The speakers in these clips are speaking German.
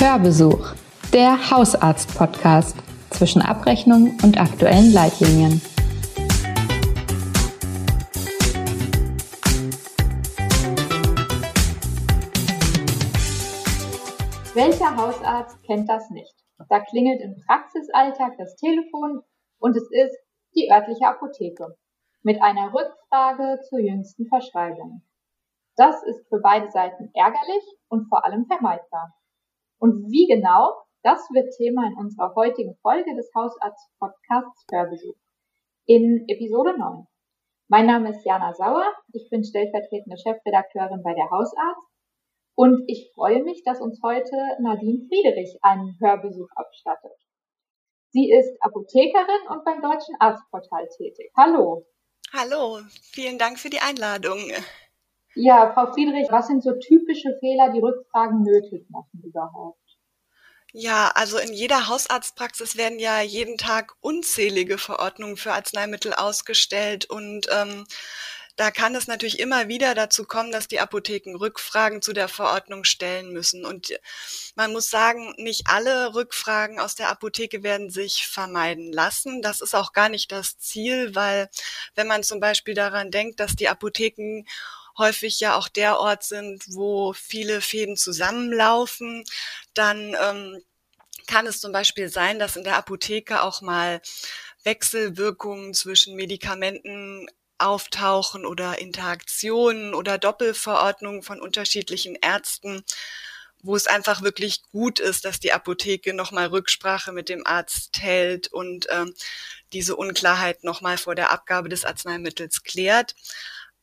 Hörbesuch, der Hausarzt-Podcast zwischen Abrechnung und aktuellen Leitlinien. Welcher Hausarzt kennt das nicht? Da klingelt im Praxisalltag das Telefon und es ist die örtliche Apotheke mit einer Rückfrage zur jüngsten Verschreibung. Das ist für beide Seiten ärgerlich und vor allem vermeidbar. Und wie genau, das wird Thema in unserer heutigen Folge des Hausarzt-Podcasts Hörbesuch. In Episode 9. Mein Name ist Jana Sauer, ich bin stellvertretende Chefredakteurin bei der Hausarzt und ich freue mich, dass uns heute Nadine Friedrich einen Hörbesuch abstattet. Sie ist Apothekerin und beim Deutschen Arztportal tätig. Hallo. Hallo, vielen Dank für die Einladung. Ja, Frau Friedrich, was sind so typische Fehler, die Rückfragen nötig machen überhaupt? Ja, also in jeder Hausarztpraxis werden ja jeden Tag unzählige Verordnungen für Arzneimittel ausgestellt und ähm, da kann es natürlich immer wieder dazu kommen, dass die Apotheken Rückfragen zu der Verordnung stellen müssen. Und man muss sagen, nicht alle Rückfragen aus der Apotheke werden sich vermeiden lassen. Das ist auch gar nicht das Ziel, weil wenn man zum Beispiel daran denkt, dass die Apotheken häufig ja auch der Ort sind, wo viele Fäden zusammenlaufen, dann ähm, kann es zum Beispiel sein, dass in der Apotheke auch mal Wechselwirkungen zwischen Medikamenten auftauchen oder Interaktionen oder Doppelverordnungen von unterschiedlichen Ärzten, wo es einfach wirklich gut ist, dass die Apotheke nochmal Rücksprache mit dem Arzt hält und ähm, diese Unklarheit nochmal vor der Abgabe des Arzneimittels klärt.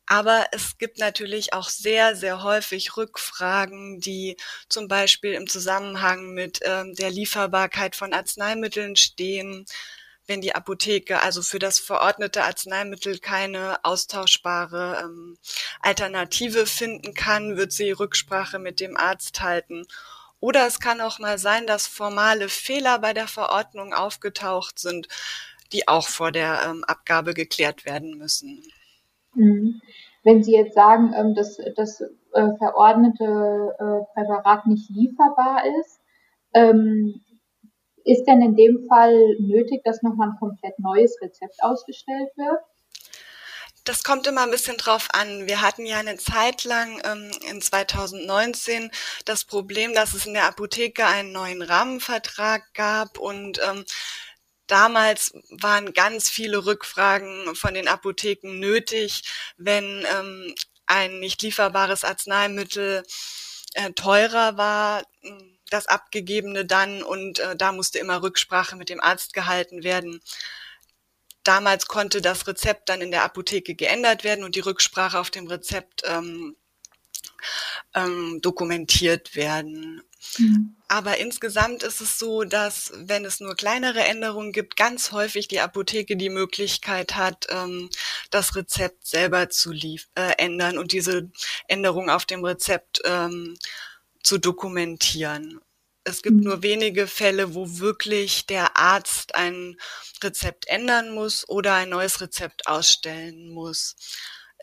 Aber es gibt natürlich auch sehr, sehr häufig Rückfragen, die zum Beispiel im Zusammenhang mit ähm, der Lieferbarkeit von Arzneimitteln stehen. Wenn die Apotheke also für das verordnete Arzneimittel keine austauschbare ähm, Alternative finden kann, wird sie Rücksprache mit dem Arzt halten. Oder es kann auch mal sein, dass formale Fehler bei der Verordnung aufgetaucht sind, die auch vor der ähm, Abgabe geklärt werden müssen. Mhm. Wenn Sie jetzt sagen, ähm, dass das äh, verordnete äh, Präparat nicht lieferbar ist, ähm, ist denn in dem Fall nötig, dass nochmal ein komplett neues Rezept ausgestellt wird? Das kommt immer ein bisschen drauf an. Wir hatten ja eine Zeit lang ähm, in 2019 das Problem, dass es in der Apotheke einen neuen Rahmenvertrag gab und ähm, damals waren ganz viele Rückfragen von den Apotheken nötig, wenn ähm, ein nicht lieferbares Arzneimittel äh, teurer war, hm, das abgegebene dann und äh, da musste immer Rücksprache mit dem Arzt gehalten werden. Damals konnte das Rezept dann in der Apotheke geändert werden und die Rücksprache auf dem Rezept ähm, ähm, dokumentiert werden. Mhm. Aber insgesamt ist es so, dass wenn es nur kleinere Änderungen gibt, ganz häufig die Apotheke die Möglichkeit hat, ähm, das Rezept selber zu lief äh, ändern und diese Änderung auf dem Rezept ähm, zu dokumentieren. Es gibt mhm. nur wenige Fälle, wo wirklich der Arzt ein Rezept ändern muss oder ein neues Rezept ausstellen muss.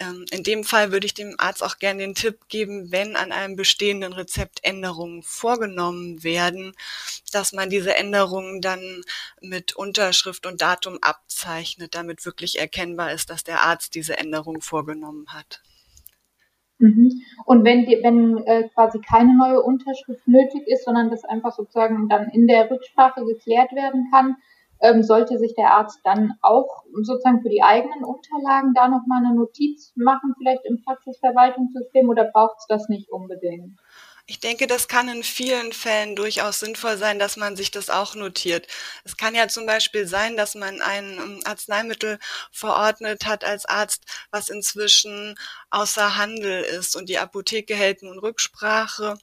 Ähm, in dem Fall würde ich dem Arzt auch gerne den Tipp geben, wenn an einem bestehenden Rezept Änderungen vorgenommen werden, dass man diese Änderungen dann mit Unterschrift und Datum abzeichnet, damit wirklich erkennbar ist, dass der Arzt diese Änderung vorgenommen hat. Mhm. Und wenn, die, wenn äh, quasi keine neue Unterschrift nötig ist, sondern das einfach sozusagen dann in der Rücksprache geklärt werden kann, ähm, sollte sich der Arzt dann auch sozusagen für die eigenen Unterlagen da nochmal eine Notiz machen, vielleicht im Praxisverwaltungssystem oder braucht es das nicht unbedingt? Ich denke, das kann in vielen Fällen durchaus sinnvoll sein, dass man sich das auch notiert. Es kann ja zum Beispiel sein, dass man ein ähm, Arzneimittel verordnet hat als Arzt, was inzwischen außer Handel ist und die Apotheke hält nun Rücksprache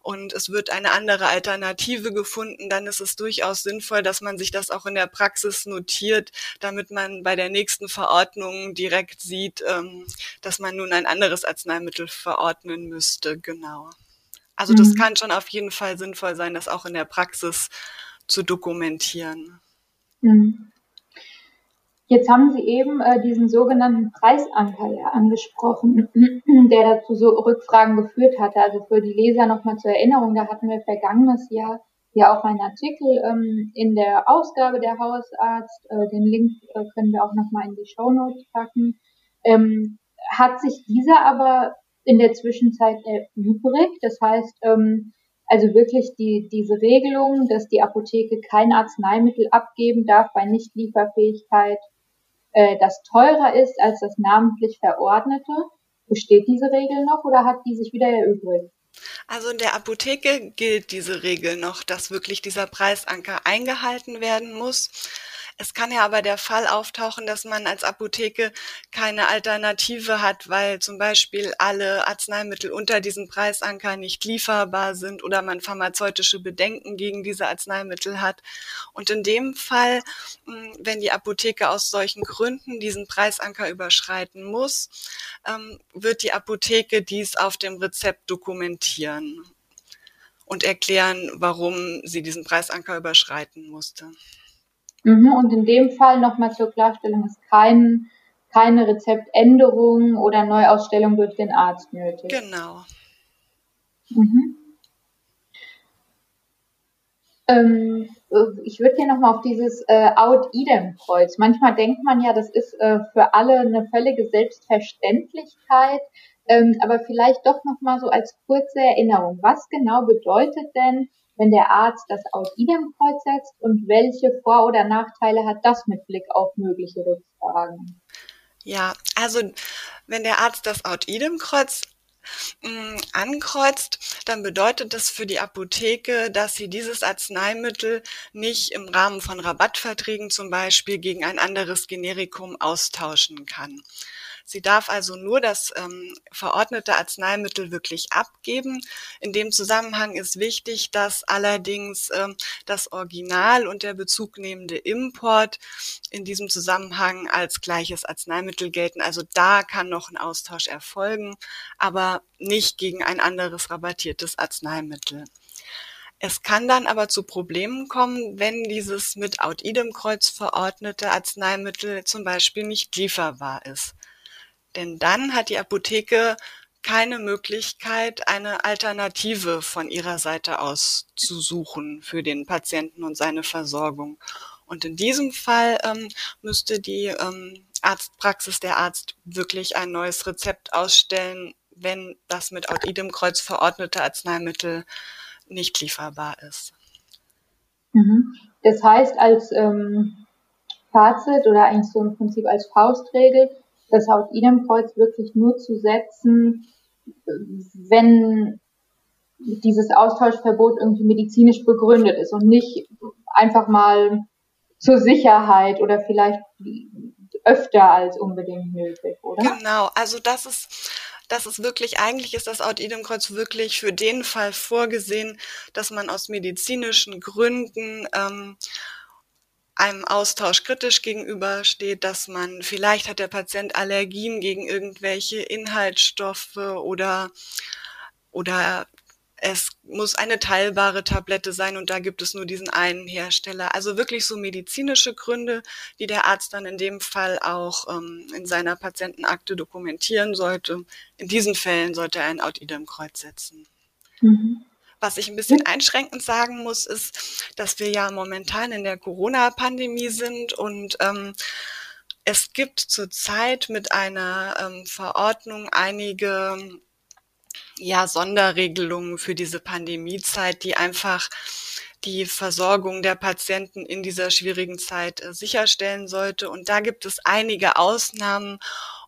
und es wird eine andere Alternative gefunden, dann ist es durchaus sinnvoll, dass man sich das auch in der Praxis notiert, damit man bei der nächsten Verordnung direkt sieht, ähm, dass man nun ein anderes Arzneimittel verordnen müsste. Genau. Also das mhm. kann schon auf jeden Fall sinnvoll sein, das auch in der Praxis zu dokumentieren. Mhm. Jetzt haben Sie eben äh, diesen sogenannten Preisanker ja angesprochen, der dazu so Rückfragen geführt hatte. Also für die Leser nochmal zur Erinnerung, da hatten wir vergangenes Jahr ja auch einen Artikel ähm, in der Ausgabe der Hausarzt. Äh, den Link äh, können wir auch nochmal in die Show Notes packen. Ähm, hat sich dieser aber in der Zwischenzeit erübrigt? Das heißt, ähm, also wirklich die, diese Regelung, dass die Apotheke kein Arzneimittel abgeben darf bei Nichtlieferfähigkeit, äh, das teurer ist als das namentlich verordnete. Besteht diese Regel noch oder hat die sich wieder erübrigt? Also in der Apotheke gilt diese Regel noch, dass wirklich dieser Preisanker eingehalten werden muss. Es kann ja aber der Fall auftauchen, dass man als Apotheke keine Alternative hat, weil zum Beispiel alle Arzneimittel unter diesem Preisanker nicht lieferbar sind oder man pharmazeutische Bedenken gegen diese Arzneimittel hat. Und in dem Fall, hm, wenn die Apotheke aus solchen Gründen diesen Preisanker überschreiten muss, ähm, wird die Apotheke dies auf dem Rezept dokumentieren und erklären, warum sie diesen Preisanker überschreiten musste. Mhm, und in dem Fall nochmal zur Klarstellung ist kein, keine Rezeptänderung oder Neuausstellung durch den Arzt nötig. Genau. Mhm. Ähm, ich würde hier nochmal auf dieses äh, Out-Idem-Kreuz. Manchmal denkt man ja, das ist äh, für alle eine völlige Selbstverständlichkeit, ähm, aber vielleicht doch nochmal so als kurze Erinnerung. Was genau bedeutet denn wenn der Arzt das aus idem Kreuz setzt und welche Vor- oder Nachteile hat das mit Blick auf mögliche Rückfragen? Ja, also wenn der Arzt das Out-Idem-Kreuz mm, ankreuzt, dann bedeutet das für die Apotheke, dass sie dieses Arzneimittel nicht im Rahmen von Rabattverträgen zum Beispiel gegen ein anderes Generikum austauschen kann. Sie darf also nur das ähm, verordnete Arzneimittel wirklich abgeben. In dem Zusammenhang ist wichtig, dass allerdings ähm, das Original und der bezugnehmende Import in diesem Zusammenhang als gleiches Arzneimittel gelten. Also da kann noch ein Austausch erfolgen, aber nicht gegen ein anderes rabattiertes Arzneimittel. Es kann dann aber zu Problemen kommen, wenn dieses mit Out-Idem-Kreuz verordnete Arzneimittel zum Beispiel nicht lieferbar ist. Denn dann hat die Apotheke keine Möglichkeit, eine Alternative von ihrer Seite aus zu suchen für den Patienten und seine Versorgung. Und in diesem Fall ähm, müsste die ähm, Arztpraxis, der Arzt wirklich ein neues Rezept ausstellen, wenn das mit Out-Idem-Kreuz verordnete Arzneimittel nicht lieferbar ist. Mhm. Das heißt, als ähm, Fazit oder eigentlich so im Prinzip als Faustregel, das auf idem Kreuz wirklich nur zu setzen, wenn dieses Austauschverbot irgendwie medizinisch begründet ist und nicht einfach mal zur Sicherheit oder vielleicht öfter als unbedingt nötig, oder? Genau, also das ist das ist wirklich, eigentlich ist das Out-Idem-Kreuz wirklich für den Fall vorgesehen, dass man aus medizinischen Gründen ähm, einem Austausch kritisch gegenübersteht, dass man vielleicht hat der Patient Allergien gegen irgendwelche Inhaltsstoffe oder oder es muss eine teilbare Tablette sein und da gibt es nur diesen einen Hersteller. Also wirklich so medizinische Gründe, die der Arzt dann in dem Fall auch ähm, in seiner Patientenakte dokumentieren sollte. In diesen Fällen sollte er ein Out-Idem-Kreuz setzen. Mhm. Was ich ein bisschen einschränkend sagen muss, ist, dass wir ja momentan in der Corona-Pandemie sind und ähm, es gibt zurzeit mit einer ähm, Verordnung einige ja, Sonderregelungen für diese Pandemiezeit, die einfach die Versorgung der Patienten in dieser schwierigen Zeit äh, sicherstellen sollte. Und da gibt es einige Ausnahmen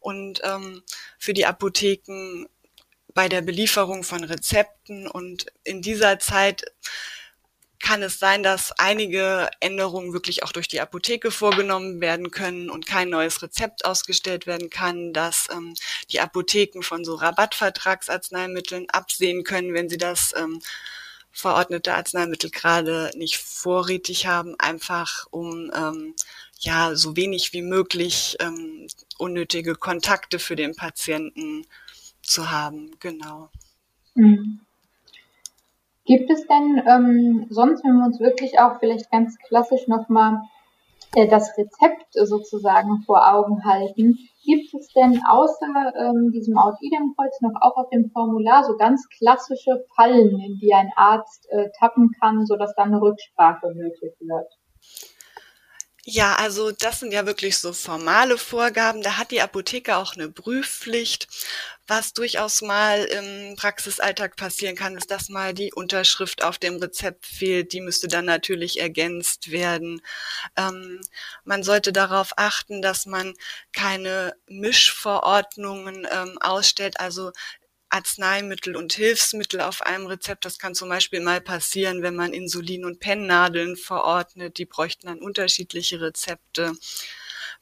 und ähm, für die Apotheken bei der Belieferung von Rezepten. Und in dieser Zeit kann es sein, dass einige Änderungen wirklich auch durch die Apotheke vorgenommen werden können und kein neues Rezept ausgestellt werden kann, dass ähm, die Apotheken von so Rabattvertragsarzneimitteln absehen können, wenn sie das ähm, verordnete Arzneimittel gerade nicht vorrätig haben, einfach um ähm, ja so wenig wie möglich ähm, unnötige Kontakte für den Patienten zu haben, genau. Mhm. Gibt es denn ähm, sonst, wenn wir uns wirklich auch vielleicht ganz klassisch nochmal äh, das Rezept sozusagen vor Augen halten. Gibt es denn außer ähm, diesem Out-Idem-Kreuz noch auch auf dem Formular so ganz klassische Fallen, in die ein Arzt äh, tappen kann, sodass dann eine Rücksprache nötig wird? Ja, also das sind ja wirklich so formale Vorgaben. Da hat die Apotheke auch eine Prüfpflicht. Was durchaus mal im Praxisalltag passieren kann, ist, dass mal die Unterschrift auf dem Rezept fehlt. Die müsste dann natürlich ergänzt werden. Ähm, man sollte darauf achten, dass man keine Mischverordnungen ähm, ausstellt, also Arzneimittel und Hilfsmittel auf einem Rezept. Das kann zum Beispiel mal passieren, wenn man Insulin und Pennnadeln verordnet. Die bräuchten dann unterschiedliche Rezepte.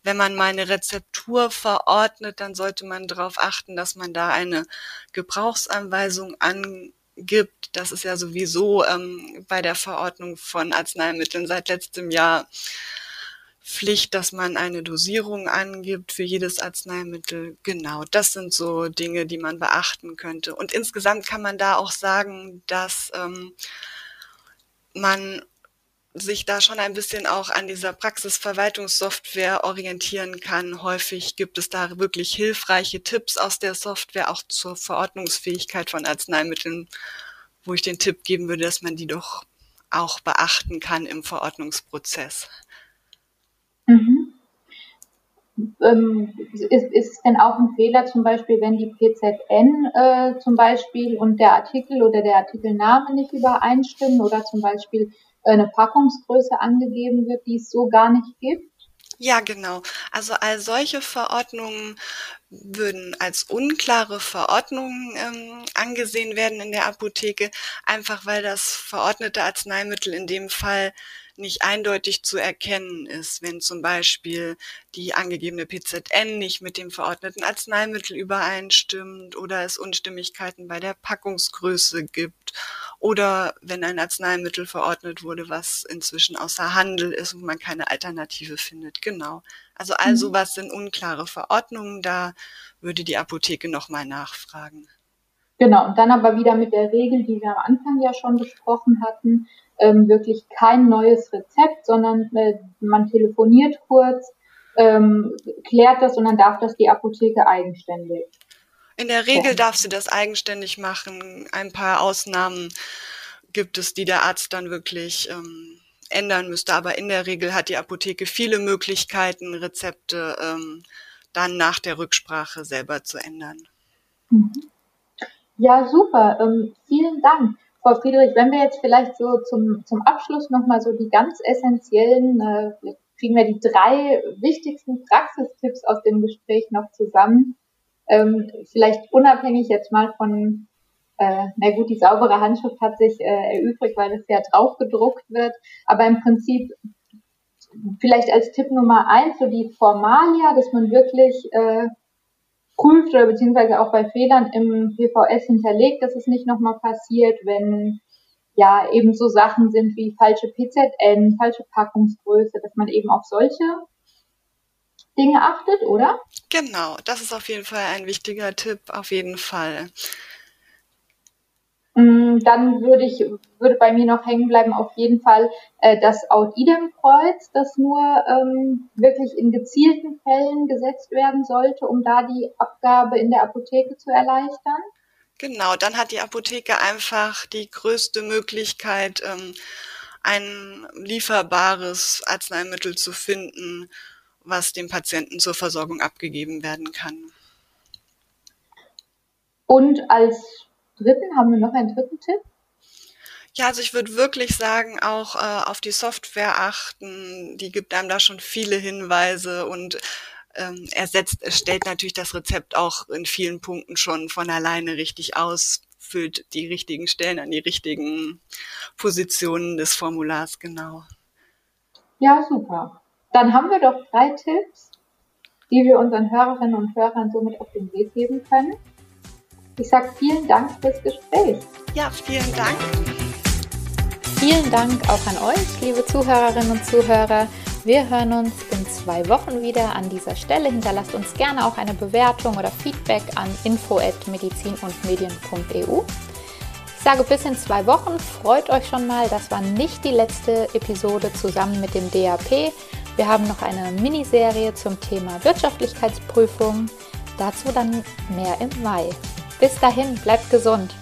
Wenn man mal eine Rezeptur verordnet, dann sollte man darauf achten, dass man da eine Gebrauchsanweisung angibt. Das ist ja sowieso ähm, bei der Verordnung von Arzneimitteln seit letztem Jahr Pflicht, dass man eine Dosierung angibt für jedes Arzneimittel. Genau, das sind so Dinge, die man beachten könnte. Und insgesamt kann man da auch sagen, dass ähm, man sich da schon ein bisschen auch an dieser Praxisverwaltungssoftware orientieren kann. Häufig gibt es da wirklich hilfreiche Tipps aus der Software, auch zur Verordnungsfähigkeit von Arzneimitteln, wo ich den Tipp geben würde, dass man die doch auch beachten kann im Verordnungsprozess. Mhm. Ähm, ist, ist es denn auch ein Fehler zum Beispiel, wenn die PZN äh, zum Beispiel und der Artikel oder der Artikelname nicht übereinstimmen oder zum Beispiel eine Packungsgröße angegeben wird, die es so gar nicht gibt? Ja, genau. Also all solche Verordnungen würden als unklare Verordnungen ähm, angesehen werden in der Apotheke, einfach weil das verordnete Arzneimittel in dem Fall nicht eindeutig zu erkennen ist, wenn zum Beispiel die angegebene PZN nicht mit dem verordneten Arzneimittel übereinstimmt oder es Unstimmigkeiten bei der Packungsgröße gibt oder wenn ein Arzneimittel verordnet wurde, was inzwischen außer Handel ist und man keine Alternative findet. Genau. Also all mhm. sowas sind unklare Verordnungen, da würde die Apotheke nochmal nachfragen. Genau, und dann aber wieder mit der Regel, die wir am Anfang ja schon besprochen hatten, ähm, wirklich kein neues Rezept, sondern äh, man telefoniert kurz, ähm, klärt das und dann darf das die Apotheke eigenständig. In der Regel ja. darf sie das eigenständig machen. Ein paar Ausnahmen gibt es, die der Arzt dann wirklich ähm, ändern müsste. Aber in der Regel hat die Apotheke viele Möglichkeiten, Rezepte ähm, dann nach der Rücksprache selber zu ändern. Mhm. Ja, super. Ähm, vielen Dank. Frau Friedrich, wenn wir jetzt vielleicht so zum, zum Abschluss nochmal so die ganz essentiellen, äh, kriegen wir die drei wichtigsten Praxistipps aus dem Gespräch noch zusammen. Ähm, vielleicht unabhängig jetzt mal von, äh, na gut, die saubere Handschrift hat sich äh, erübrigt, weil es ja drauf gedruckt wird, aber im Prinzip vielleicht als Tipp Nummer eins so die Formalia, dass man wirklich äh, prüft oder beziehungsweise auch bei Fehlern im PVS hinterlegt, dass es nicht nochmal passiert, wenn ja eben so Sachen sind wie falsche PZN, falsche Packungsgröße, dass man eben auf solche Dinge achtet, oder? Genau, das ist auf jeden Fall ein wichtiger Tipp, auf jeden Fall. Mm, dann würde ich, würde bei mir noch hängen bleiben auf jeden Fall äh, das Out-Idem-Kreuz, das nur ähm, wirklich in gezielten Fällen gesetzt werden sollte, um da die Abgabe in der Apotheke zu erleichtern. Genau, dann hat die Apotheke einfach die größte Möglichkeit, ähm, ein lieferbares Arzneimittel zu finden, was dem Patienten zur Versorgung abgegeben werden kann. Und als dritten, haben wir noch einen dritten Tipp? Ja, also ich würde wirklich sagen, auch äh, auf die Software achten. Die gibt einem da schon viele Hinweise und ähm, ersetzt, stellt natürlich das Rezept auch in vielen Punkten schon von alleine richtig aus, füllt die richtigen Stellen an die richtigen Positionen des Formulars, genau. Ja, super. Dann haben wir doch drei Tipps, die wir unseren Hörerinnen und Hörern somit auf den Weg geben können. Ich sage vielen Dank fürs Gespräch. Ja, vielen Dank. Vielen Dank auch an euch, liebe Zuhörerinnen und Zuhörer. Wir hören uns in zwei Wochen wieder an dieser Stelle. Hinterlasst uns gerne auch eine Bewertung oder Feedback an info@medizin-und-medien.eu. Ich sage bis in zwei Wochen. Freut euch schon mal. Das war nicht die letzte Episode zusammen mit dem DAP. Wir haben noch eine Miniserie zum Thema Wirtschaftlichkeitsprüfung. Dazu dann mehr im Mai. Bis dahin, bleibt gesund.